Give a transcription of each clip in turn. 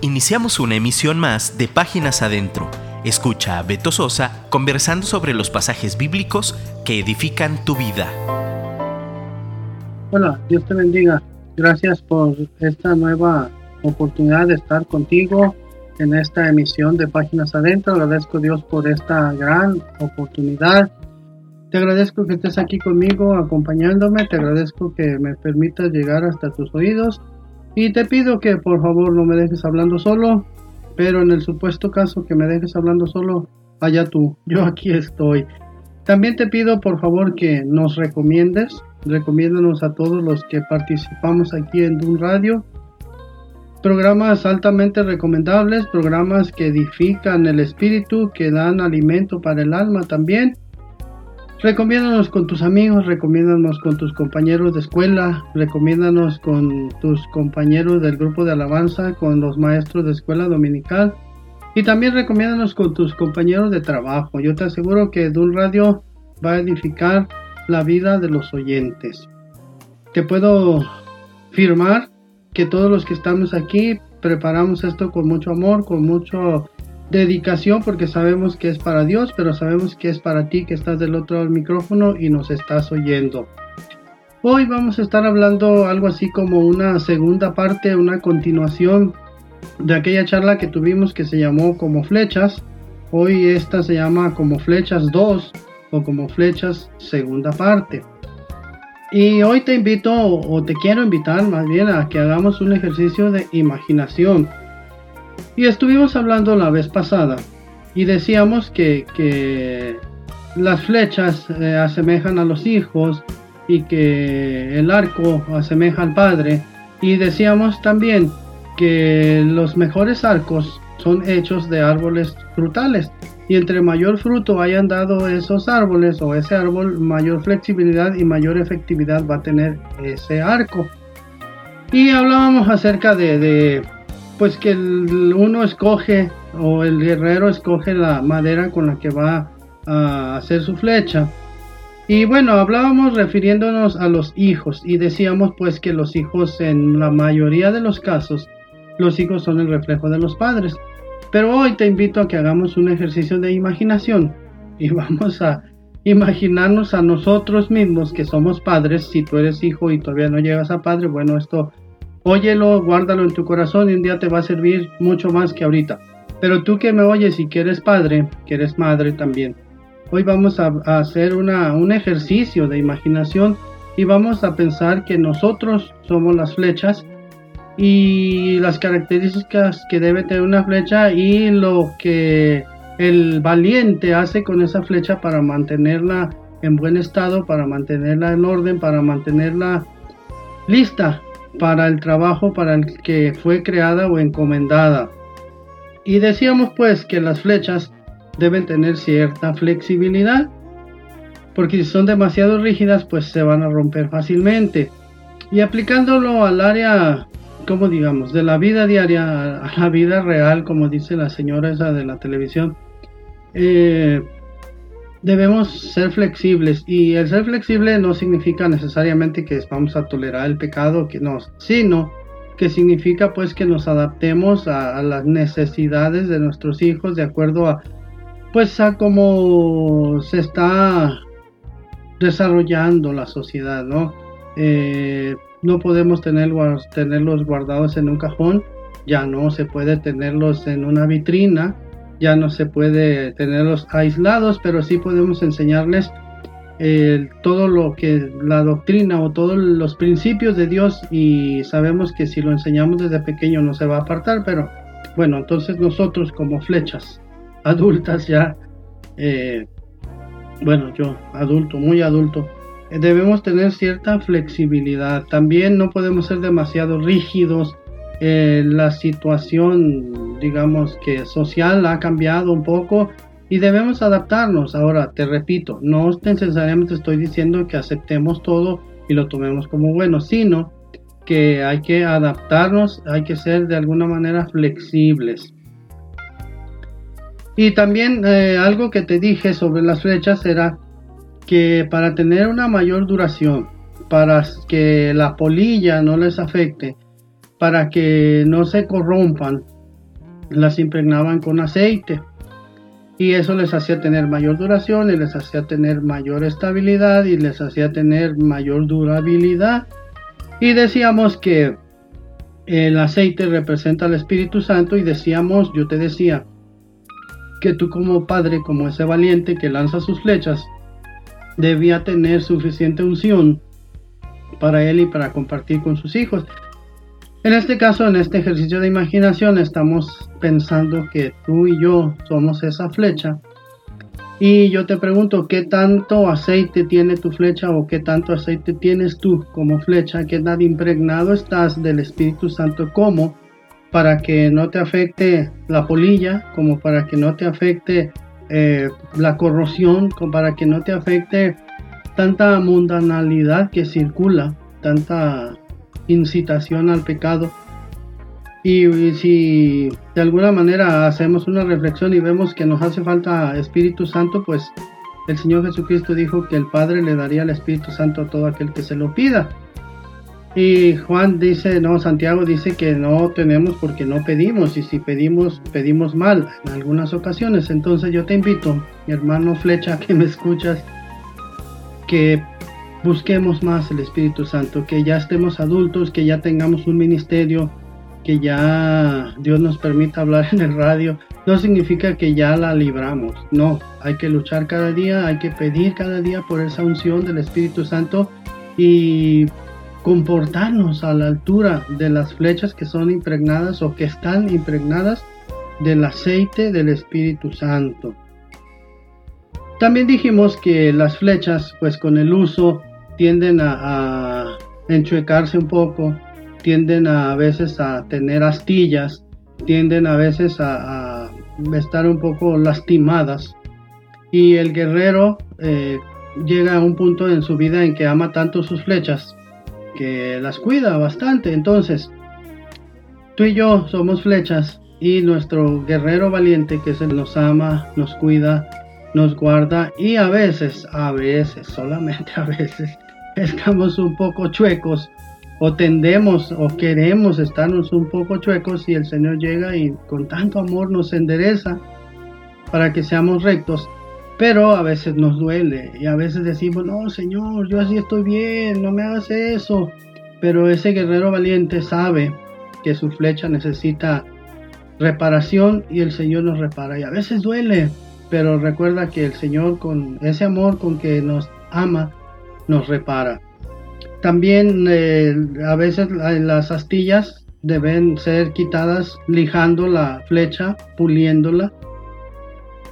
Iniciamos una emisión más de Páginas Adentro. Escucha a Beto Sosa conversando sobre los pasajes bíblicos que edifican tu vida. Hola, Dios te bendiga. Gracias por esta nueva oportunidad de estar contigo en esta emisión de Páginas Adentro. Agradezco a Dios por esta gran oportunidad. Te agradezco que estés aquí conmigo acompañándome. Te agradezco que me permitas llegar hasta tus oídos y te pido que por favor no me dejes hablando solo, pero en el supuesto caso que me dejes hablando solo, allá tú, yo aquí estoy. También te pido por favor que nos recomiendes, recomiéndanos a todos los que participamos aquí en Dun Radio. Programas altamente recomendables, programas que edifican el espíritu, que dan alimento para el alma también Recomiéndanos con tus amigos, recomiéndanos con tus compañeros de escuela, recomiéndanos con tus compañeros del grupo de alabanza, con los maestros de escuela dominical y también recomiéndanos con tus compañeros de trabajo. Yo te aseguro que Dun Radio va a edificar la vida de los oyentes. Te puedo firmar que todos los que estamos aquí preparamos esto con mucho amor, con mucho dedicación porque sabemos que es para Dios, pero sabemos que es para ti que estás del otro del micrófono y nos estás oyendo. Hoy vamos a estar hablando algo así como una segunda parte, una continuación de aquella charla que tuvimos que se llamó como flechas. Hoy esta se llama como flechas 2 o como flechas segunda parte. Y hoy te invito o te quiero invitar más bien a que hagamos un ejercicio de imaginación y estuvimos hablando la vez pasada y decíamos que, las flechas eh, asemejan a los hijos y que el arco asemeja al padre. Y decíamos también que los mejores arcos son hechos de árboles frutales. Y entre mayor fruto hayan dado esos árboles o ese árbol, mayor flexibilidad y mayor efectividad va a tener ese arco. Y hablábamos acerca de pues que uno escoge o el guerrero escoge la madera con la que va a hacer su flecha. Y bueno, hablábamos refiriéndonos a los hijos y decíamos pues que los hijos en la mayoría de los casos, los hijos son el reflejo de los padres. Pero hoy te invito a que hagamos un ejercicio de imaginación y vamos a imaginarnos a nosotros mismos que somos padres. Si tú eres hijo y todavía no llegas a padre, bueno, esto óyelo, guárdalo en tu corazón y un día te va a servir mucho más que ahorita. Pero tú que me oyes y que eres padre, que eres madre también, hoy vamos a, hacer una, un ejercicio de imaginación y vamos a pensar que nosotros somos las flechas y las características que debe tener una flecha y lo que el valiente hace con esa flecha para mantenerla en buen estado, para mantenerla en orden, para mantenerla lista para el trabajo para el que fue creada o encomendada. Y decíamos pues que las flechas deben tener cierta flexibilidad, porque si son demasiado rígidas pues se van a romper fácilmente. Y aplicándolo al área, como digamos, de la vida diaria a la vida real, como dice la señora esa de la televisión, eh, debemos ser flexibles y el ser flexible no significa necesariamente que vamos a tolerar el pecado, que no, sino que significa pues que nos adaptemos a, las necesidades de nuestros hijos de acuerdo a pues a cómo se está desarrollando la sociedad, ¿no? Eh, no podemos tenerlos, tenerlos guardados en un cajón, ya no se puede tenerlos en una vitrina, ya no se puede tenerlos aislados, pero sí podemos enseñarles todo lo que la doctrina o todos los principios de Dios y sabemos que si lo enseñamos desde pequeño no se va a apartar, pero bueno, entonces nosotros como flechas adultas ya, eh, bueno, yo adulto, muy adulto, eh, debemos tener cierta flexibilidad. También no podemos ser demasiado rígidos eh, la situación, digamos que social ha cambiado un poco y debemos adaptarnos. Ahora, te repito, no necesariamente estoy diciendo que aceptemos todo y lo tomemos como bueno, sino que hay que adaptarnos, hay que ser de alguna manera flexibles. Y también eh, algo que te dije sobre las flechas era que para tener una mayor duración, para que la polilla no les afecte, para que no se corrompan, las impregnaban con aceite y eso les hacía tener mayor duración y les hacía tener mayor estabilidad y les hacía tener mayor durabilidad y decíamos que el aceite representa al Espíritu Santo y decíamos, yo te decía, que tú como padre, como ese valiente que lanza sus flechas, debía tener suficiente unción para él y para compartir con sus hijos. En este caso, en este ejercicio de imaginación, estamos pensando que tú y yo somos esa flecha. Y yo te pregunto, ¿qué tanto aceite tiene tu flecha o qué tanto aceite tienes tú como flecha? ¿Qué tan impregnado estás del Espíritu Santo como para que no te afecte la polilla, como para que no te afecte eh, la corrosión, como para que no te afecte tanta mundanalidad que circula, tanta incitación al pecado. Y, si de alguna manera hacemos una reflexión y vemos que nos hace falta Espíritu Santo, pues el Señor Jesucristo dijo que el Padre le daría el Espíritu Santo a todo aquel que se lo pida. Y Juan dice, no, Santiago dice que no tenemos porque no pedimos y si pedimos, pedimos mal en algunas ocasiones. Entonces yo te invito, mi hermano Flecha, que me escuchas, que busquemos más el Espíritu Santo, que ya estemos adultos, que ya tengamos un ministerio, que ya Dios nos permita hablar en el radio. No significa que ya la libramos, no, hay que luchar cada día, hay que pedir cada día por esa unción del Espíritu Santo y comportarnos a la altura de las flechas que son impregnadas o que están impregnadas del aceite del Espíritu Santo. También dijimos que las flechas, pues con el uso, tienden a, enchuecarse un poco, tienden a, veces a tener astillas, tienden a veces a, estar un poco lastimadas. Y el guerrero eh, llega a un punto en su vida en que ama tanto sus flechas que las cuida bastante. Entonces, tú y yo somos flechas y nuestro guerrero valiente que se nos ama, nos cuida, nos guarda y a veces, a veces, solamente a veces, estamos un poco chuecos o tendemos o queremos estarnos un poco chuecos y el Señor llega y con tanto amor nos endereza para que seamos rectos. Pero a veces nos duele y a veces decimos, no, Señor, yo así estoy bien, no me hagas eso. Pero ese guerrero valiente sabe que su flecha necesita reparación y el Señor nos repara. Y a veces duele, pero recuerda que el Señor con ese amor con que nos ama, nos repara. También eh, a veces las astillas deben ser quitadas lijando la flecha, puliéndola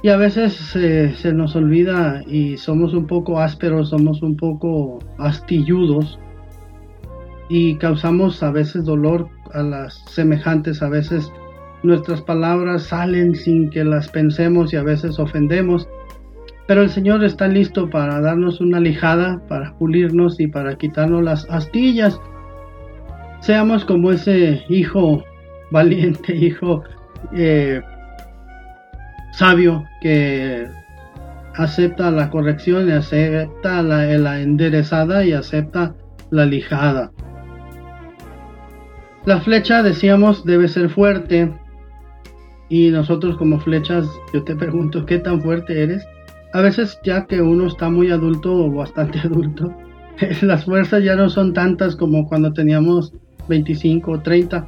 y a veces se nos olvida y somos un poco ásperos, somos un poco astilludos y causamos a veces dolor a las semejantes, a veces nuestras palabras salen sin que las pensemos y a veces ofendemos. Pero el Señor está listo para darnos una lijada, para pulirnos y para quitarnos las astillas. Seamos como ese hijo valiente, hijo eh, sabio que acepta la corrección y acepta la, la enderezada y acepta la lijada. La flecha, decíamos, debe ser fuerte. Y nosotros como flechas, yo te pregunto, ¿qué tan fuerte eres? A veces ya que uno está muy adulto o bastante adulto, las fuerzas ya no son tantas como cuando teníamos 25 o 30.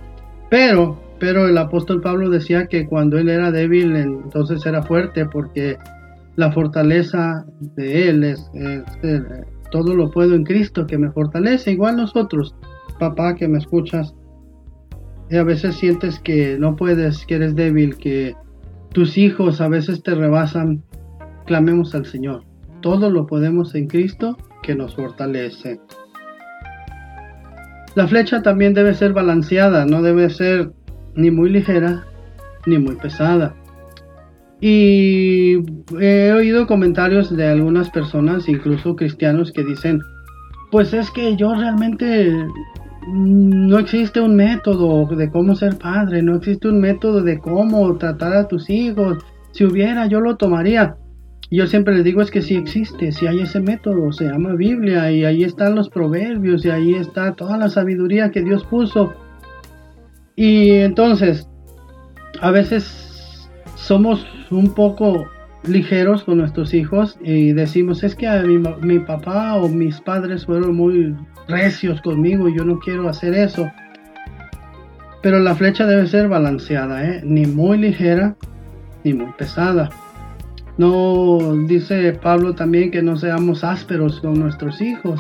Pero pero el apóstol Pablo decía que cuando él era débil, entonces era fuerte, porque la fortaleza de él es, todo lo puedo en Cristo que me fortalece. Igual nosotros, papá que me escuchas, y a veces sientes que no puedes, que eres débil, que tus hijos a veces te rebasan, clamemos al Señor. Todo lo podemos en Cristo que nos fortalece. La flecha también debe ser balanceada, no debe ser ni muy ligera ni muy pesada. Y he oído comentarios de algunas personas, incluso cristianos, que dicen, pues es que yo realmente no existe un método de cómo ser padre, no existe un método de cómo tratar a tus hijos. Si hubiera, yo lo tomaría. Yo siempre les digo es que si existe, si hay ese método, se llama Biblia y ahí están los proverbios y ahí está toda la sabiduría que Dios puso y entonces, a veces somos un poco ligeros con nuestros hijos y decimos es que mi, mi, papá o mis padres fueron muy recios conmigo y yo no quiero hacer eso. Pero la flecha debe ser balanceada, ¿eh? ni muy ligera ni muy pesada. No dice Pablo también que no seamos ásperos con nuestros hijos.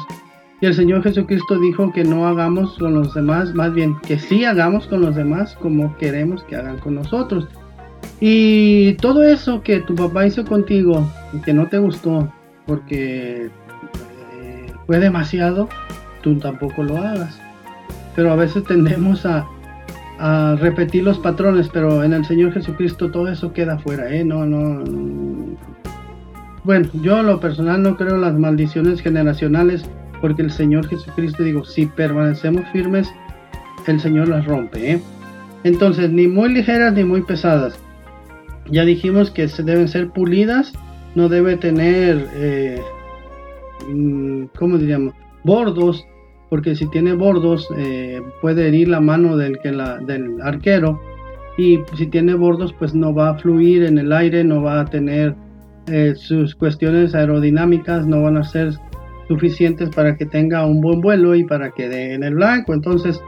Y el Señor Jesucristo dijo que no hagamos con los demás, más bien que sí hagamos con los demás como queremos que hagan con nosotros. Y todo eso que tu papá hizo contigo y que no te gustó porque eh, fue demasiado, tú tampoco lo hagas. Pero a veces tendemos a, a, repetir los patrones, pero en el Señor Jesucristo todo eso queda fuera, ¿eh? No, no. Bueno, yo lo personal no creo las maldiciones generacionales porque el Señor Jesucristo digo, si permanecemos firmes, el Señor las rompe. ¿eh? Entonces, ni muy ligeras ni muy pesadas. Ya dijimos que se deben ser pulidas, no debe tener, eh, mm, ¿cómo diríamos? Bordos, porque si tiene bordos eh, puede herir la mano del, que la, del arquero y si tiene bordos pues no va a fluir en el aire, no va a tener eh, sus cuestiones aerodinámicas, no van a ser suficientes para que tenga un buen vuelo y para que dé en el blanco. Entonces,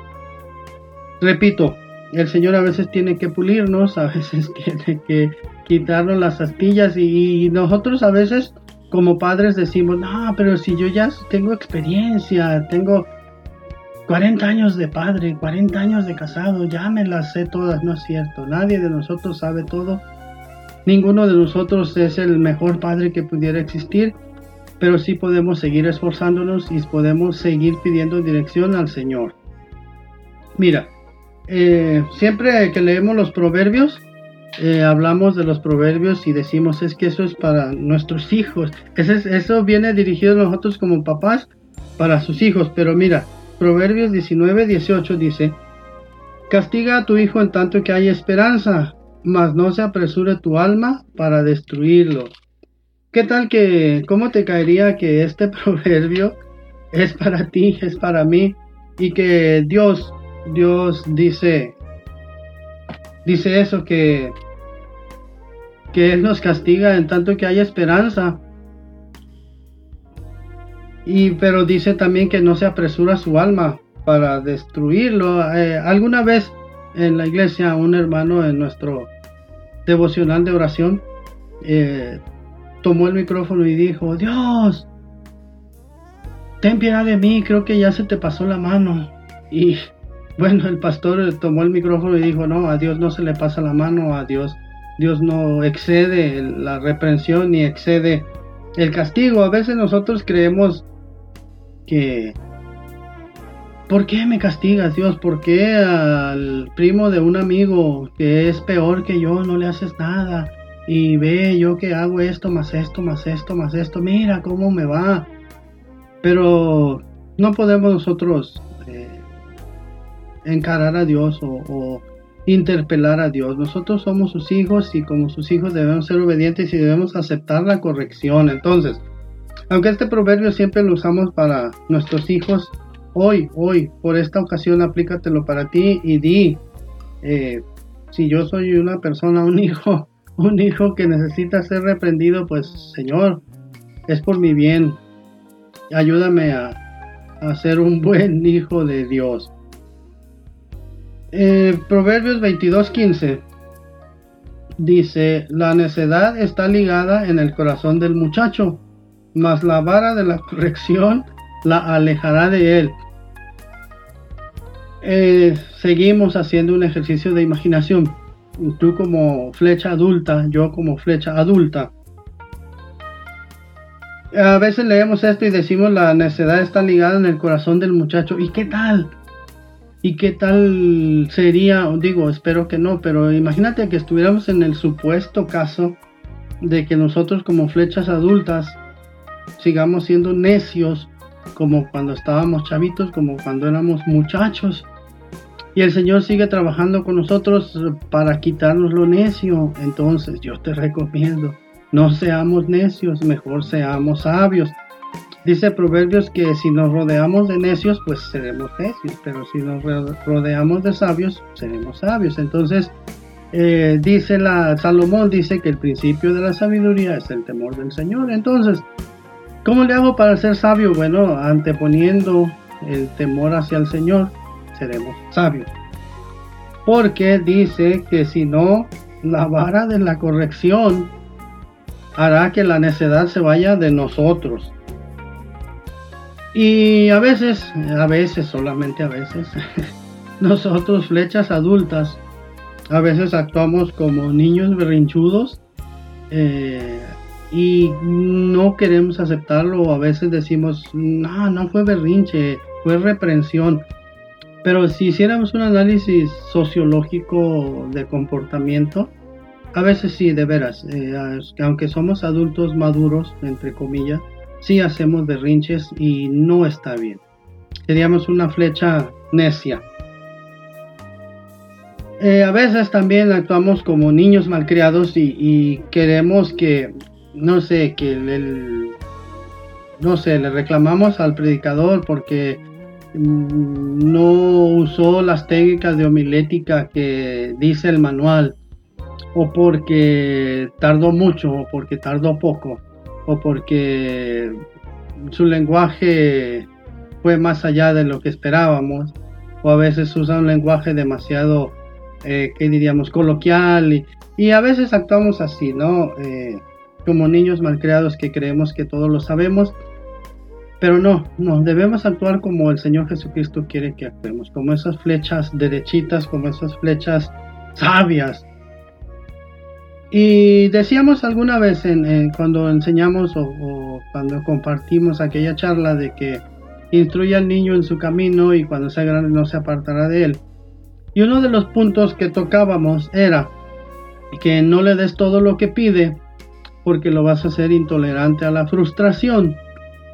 repito, el Señor a veces tiene que pulirnos, a veces tiene que quitarnos las astillas y, nosotros a veces como padres decimos, no, pero si yo ya tengo experiencia, tengo 40 años de padre, 40 años de casado, ya me las sé todas, no es cierto, nadie de nosotros sabe todo, ninguno de nosotros es el mejor padre que pudiera existir, pero sí podemos seguir esforzándonos y podemos seguir pidiendo dirección al Señor. Mira, eh, siempre que leemos los proverbios, eh, hablamos de los proverbios y decimos es que eso es para nuestros hijos. eso viene dirigido a nosotros como papás para sus hijos. Pero mira, Proverbios 19, 18 dice, castiga a tu hijo en tanto que hay esperanza, mas no se apresure tu alma para destruirlo. ¿Qué tal que, cómo te caería que este proverbio es para ti, es para mí y que Dios, Dios dice, dice eso que, que Él nos castiga en tanto que hay esperanza. Y pero dice también que no se apresura su alma para destruirlo. Eh, alguna vez en la iglesia un hermano en nuestro devocional de oración eh, tomó el micrófono y dijo, Dios, ten piedad de mí, creo que ya se te pasó la mano. Y bueno, el pastor tomó el micrófono y dijo, no, a Dios no se le pasa la mano, a Dios, Dios no excede la reprensión ni excede el castigo. A veces nosotros creemos que, ¿por qué me castigas Dios? ¿Por qué al primo de un amigo que es peor que yo no le haces nada? y ve yo que hago esto, más esto, más esto, más esto, mira cómo me va. Pero no podemos nosotros eh, encarar a Dios o, interpelar a Dios. Nosotros somos sus hijos y como sus hijos debemos ser obedientes y debemos aceptar la corrección. Entonces, aunque este proverbio siempre lo usamos para nuestros hijos, hoy, hoy, por esta ocasión, aplícatelo para ti y di, eh, si yo soy una persona, un hijo, un hijo que necesita ser reprendido, pues Señor, es por mi bien. Ayúdame a, ser un buen hijo de Dios. Eh, Proverbios 22:15 dice, la necedad está ligada en el corazón del muchacho, mas la vara de la corrección la alejará de él. Eh, seguimos haciendo un ejercicio de imaginación tú como flecha adulta, yo como flecha adulta. A veces leemos esto y decimos la necedad está ligada en el corazón del muchacho. ¿Y qué tal? ¿Y qué tal sería? Digo, espero que no, pero imagínate que estuviéramos en el supuesto caso de que nosotros como flechas adultas sigamos siendo necios como cuando estábamos chavitos, como cuando éramos muchachos y el Señor sigue trabajando con nosotros para quitarnos lo necio. Entonces yo te recomiendo, no seamos necios, mejor seamos sabios. Dice Proverbios que si nos rodeamos de necios, pues seremos necios, pero si nos rodeamos de sabios, seremos sabios. Entonces, eh, dice la Salomón dice que el principio de la sabiduría es el temor del Señor. Entonces, ¿cómo le hago para ser sabio? Bueno, anteponiendo el temor hacia el Señor, seremos sabios. Porque dice que si no, la vara de la corrección hará que la necedad se vaya de nosotros. Y a veces, a veces, solamente a veces, nosotros flechas adultas a veces actuamos como niños berrinchudos eh, y no queremos aceptarlo. A veces decimos, no, no fue berrinche, fue reprensión. Pero si hiciéramos un análisis sociológico de comportamiento, a veces sí, de veras, eh, aunque somos adultos maduros, entre comillas, sí hacemos berrinches y no está bien. Seríamos una flecha necia. Eh, a veces también actuamos como niños malcriados y, y queremos que, no sé, que el, no sé, le reclamamos al predicador porque mm, no usó las técnicas de homilética que dice el manual, o porque tardó mucho, o porque tardó poco, o porque su lenguaje fue más allá de lo que esperábamos, o a veces usa un lenguaje demasiado eh, ¿qué diríamos? Coloquial y, a veces actuamos así, ¿no? Eh, como niños malcriados que creemos que todo lo sabemos, pero no, no, debemos actuar como el Señor Jesucristo quiere que actuemos, como esas flechas derechitas, como esas flechas sabias. Y decíamos alguna vez en, cuando enseñamos o, o, cuando compartimos aquella charla de que instruye al niño en su camino y cuando sea grande no se apartará de él. Y uno de los puntos que tocábamos era que no le des todo lo que pide porque lo vas a hacer intolerante a la frustración.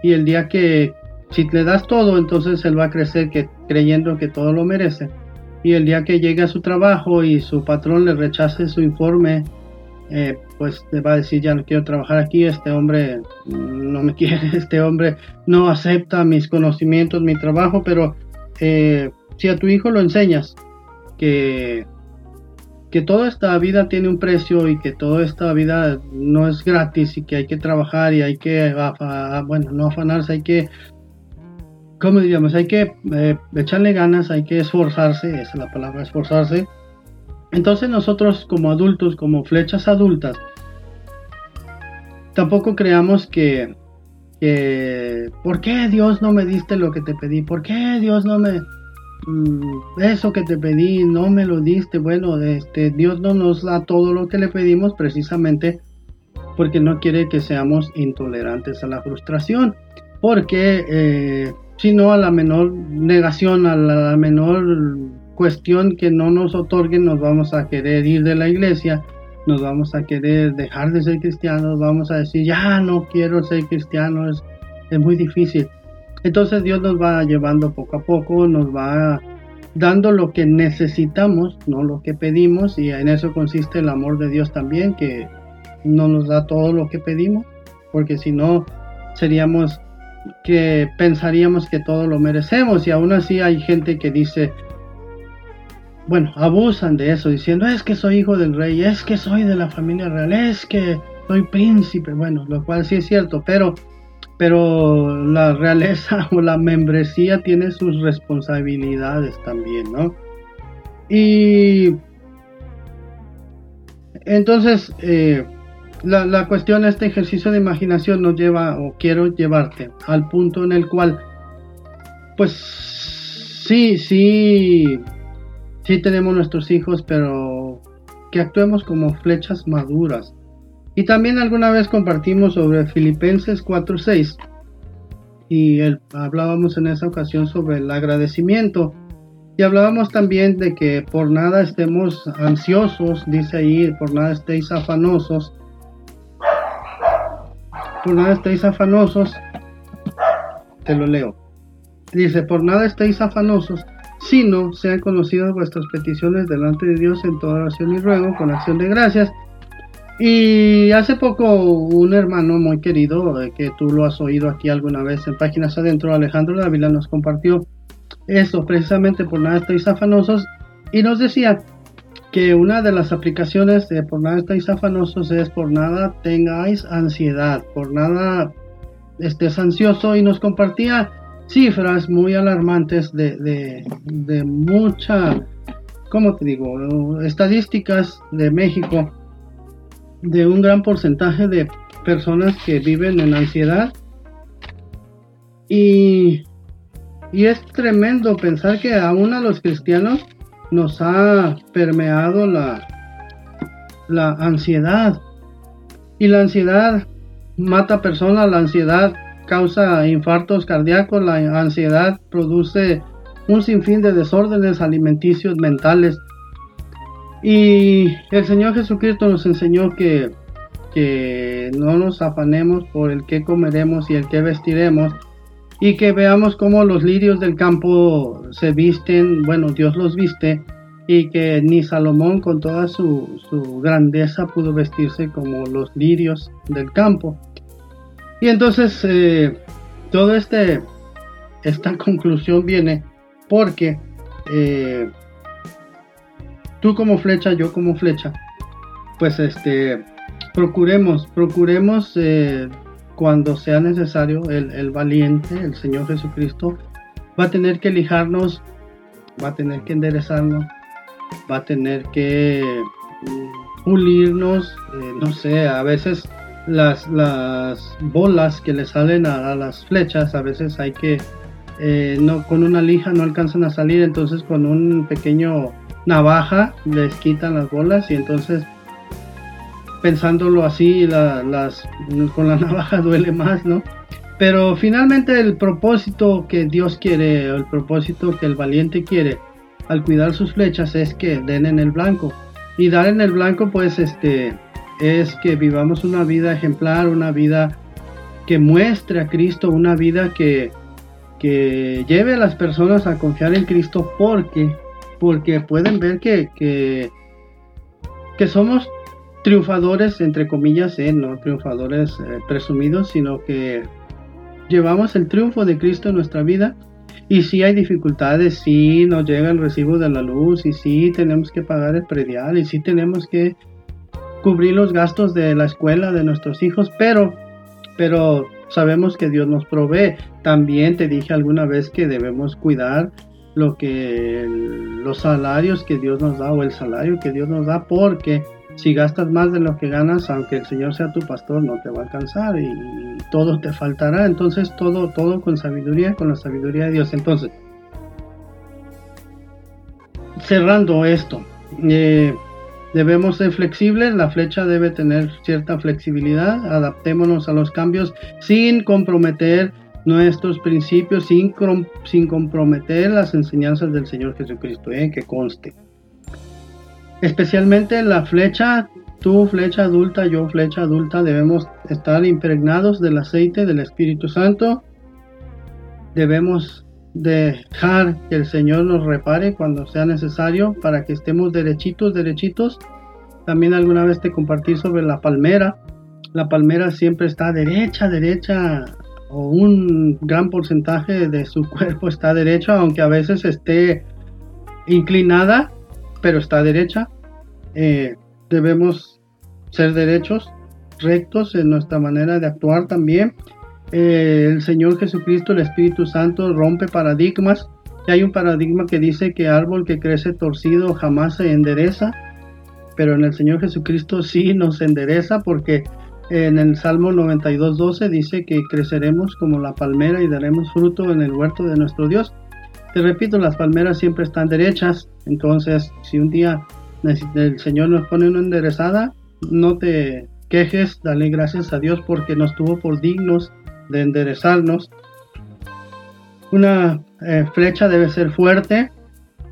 Y el día que si le das todo, entonces él va a crecer creyendo que todo lo merece. Y el día que llegue a su trabajo y su patrón le rechace su informe, eh, pues le va a decir ya no quiero trabajar aquí, este hombre no me quiere, este hombre no acepta mis conocimientos, mi trabajo, pero eh, si a tu hijo lo enseñas que, que toda esta vida tiene un precio y que toda esta vida no es gratis y que hay que trabajar y hay que, bueno, no afanarse, hay que, ¿cómo diríamos? Hay que eh, echarle ganas, hay que esforzarse, esa es la palabra, esforzarse. Entonces nosotros como adultos, como flechas adultas, tampoco creamos que, que, ¿por qué Dios no me diste lo que te pedí? ¿Por qué Dios no me... Mm, eso que te pedí no me lo diste. Bueno, este, Dios no nos da todo lo que le pedimos precisamente porque no quiere que seamos intolerantes a la frustración. Porque eh, si no, a la menor negación, a la menor cuestión que no nos otorguen, nos vamos a querer ir de la iglesia, nos vamos a querer dejar de ser cristianos, vamos a decir, ya no quiero ser cristiano, es, es muy difícil. Entonces Dios nos va llevando poco a poco, nos va dando lo que necesitamos, no lo que pedimos, y en eso consiste el amor de Dios también, que no nos da todo lo que pedimos, porque si no seríamos que pensaríamos que todo lo merecemos. Y aún así hay gente que dice, bueno, abusan de eso diciendo, es que soy hijo del rey, es que soy de la familia real, es que soy príncipe, bueno, lo cual sí es cierto, pero pero la realeza o la membresía tiene sus responsabilidades también, ¿no? Y entonces, eh, la, la, cuestión, este ejercicio de imaginación nos lleva, o quiero llevarte, al punto en el cual, pues sí, sí, sí tenemos nuestros hijos, pero que actuemos como flechas maduras, y también alguna vez compartimos sobre Filipenses 4.6 y hablábamos en esa ocasión sobre el agradecimiento. Y hablábamos también de que por nada estemos ansiosos, dice ahí, por nada estéis afanosos. Por nada estéis afanosos. Te lo leo. Dice, por nada estéis afanosos, sino sean conocidas vuestras peticiones delante de Dios en toda oración y ruego, con acción de gracias. Y hace poco un hermano muy querido, eh, que tú lo has oído aquí alguna vez en páginas adentro, Alejandro Dávila, nos compartió eso precisamente por nada estáis afanosos y nos decía que una de las aplicaciones de por nada estáis afanosos es por nada tengáis ansiedad, por nada estés ansioso y nos compartía cifras muy alarmantes de, de, de mucha, ¿cómo te digo? Estadísticas de México de un gran porcentaje de personas que viven en ansiedad y, y es tremendo pensar que aún a los cristianos nos ha permeado la, la ansiedad. Y la ansiedad mata personas, la ansiedad causa infartos cardíacos, la ansiedad produce un sinfín de desórdenes alimenticios mentales. Y el Señor Jesucristo nos enseñó que, que no nos afanemos por el que comeremos y el que vestiremos, y que veamos cómo los lirios del campo se visten, bueno, Dios los viste, y que ni Salomón con toda su, grandeza pudo vestirse como los lirios del campo. Y entonces eh, todo este esta conclusión viene porque eh, tú como flecha, yo como flecha, pues este procuremos, procuremos eh, cuando sea necesario, el, valiente, el Señor Jesucristo, va a tener que lijarnos, va a tener que enderezarnos, va a tener que mm, pulirnos, eh, no sé, a veces las, las bolas que le salen a, las flechas, a veces hay que, eh, no, con una lija no alcanzan a salir, entonces con un pequeño navaja les quitan las bolas y entonces pensándolo así, las, con la navaja duele más, ¿no? Pero finalmente el propósito que Dios quiere, el propósito que el valiente quiere al cuidar sus flechas es que den en el blanco. Y dar en el blanco pues este es que vivamos una vida ejemplar, una vida que muestre a Cristo, una vida que, que lleve a las personas a confiar en Cristo porque, porque pueden ver que, que, somos triunfadores, entre comillas, ¿eh? no triunfadores eh, presumidos, sino que llevamos el triunfo de Cristo en nuestra vida. Y si hay dificultades, si nos llega el recibo de la luz, y si tenemos que pagar el predial, y si tenemos que cubrir los gastos de la escuela de nuestros hijos, pero, pero sabemos que Dios nos provee. También te dije alguna vez que debemos cuidar lo que los salarios que Dios nos da o el salario que Dios nos da, porque si gastas más de lo que ganas, aunque el Señor sea tu pastor, no te va a alcanzar y, todo te faltará. Entonces, todo, todo con sabiduría, con la sabiduría de Dios. Entonces, cerrando esto, eh, debemos ser flexibles, la flecha debe tener cierta flexibilidad, adaptémonos a los cambios sin comprometer nuestros principios, sin, sin comprometer las enseñanzas del Señor Jesucristo, eh, que conste. Especialmente la flecha, tú flecha adulta, yo flecha adulta, debemos estar impregnados del aceite del Espíritu Santo. Debemos dejar que el Señor nos repare cuando sea necesario para que estemos derechitos, derechitos. También alguna vez te compartí sobre la palmera. La palmera siempre está derecha, derecha, o un gran porcentaje de su cuerpo está derecho, aunque a veces esté inclinada, pero está derecha. Eh, debemos ser derechos, rectos en nuestra manera de actuar también. Eh, el Señor Jesucristo, el Espíritu Santo, rompe paradigmas. Y hay un paradigma que dice que árbol que crece torcido jamás se endereza, pero en el Señor Jesucristo sí nos endereza porque en el Salmo 92.12 dice que creceremos como la palmera y daremos fruto en el huerto de nuestro Dios. Te repito, las palmeras siempre están derechas, entonces si un día el Señor nos pone una enderezada, no te quejes, dale gracias a Dios porque nos tuvo por dignos de enderezarnos. Una eh, flecha debe ser fuerte,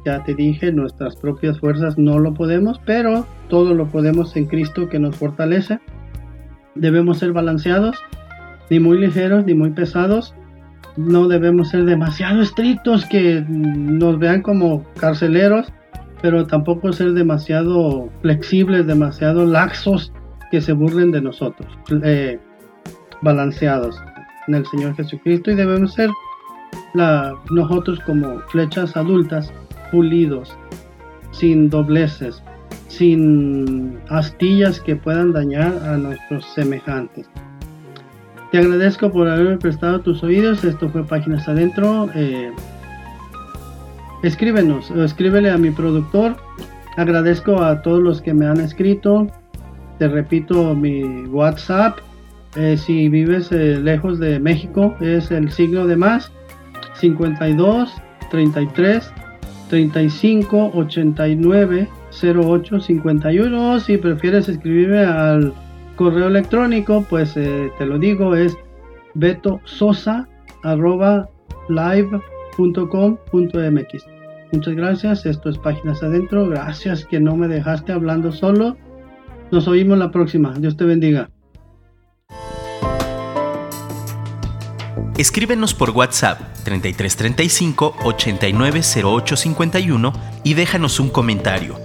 ya te dije, nuestras propias fuerzas no lo podemos, pero todo lo podemos en Cristo que nos fortalece. Debemos ser balanceados, ni muy ligeros ni muy pesados. No debemos ser demasiado estrictos que nos vean como carceleros pero tampoco ser demasiado flexibles, demasiado laxos que se burlen de nosotros, eh, balanceados en el Señor Jesucristo y debemos ser nosotros como flechas adultas, pulidos, sin dobleces, sin astillas que puedan dañar a nuestros semejantes. Te agradezco por haberme prestado tus oídos. Esto fue Páginas Adentro. Eh, escríbenos escríbele a mi productor. Agradezco a todos los que me han escrito. Te repito mi WhatsApp. Eh, si vives eh, lejos de México es el signo de más 52 33 35 89 08 51. Si prefieres escribirme al correo electrónico, pues eh, te lo digo, es betososa arroba live.com.mx. Muchas gracias, esto es Páginas Adentro. Gracias que no me dejaste hablando solo. Nos oímos la próxima. Dios te bendiga. Escríbenos por WhatsApp 3335 890851 y déjanos un comentario.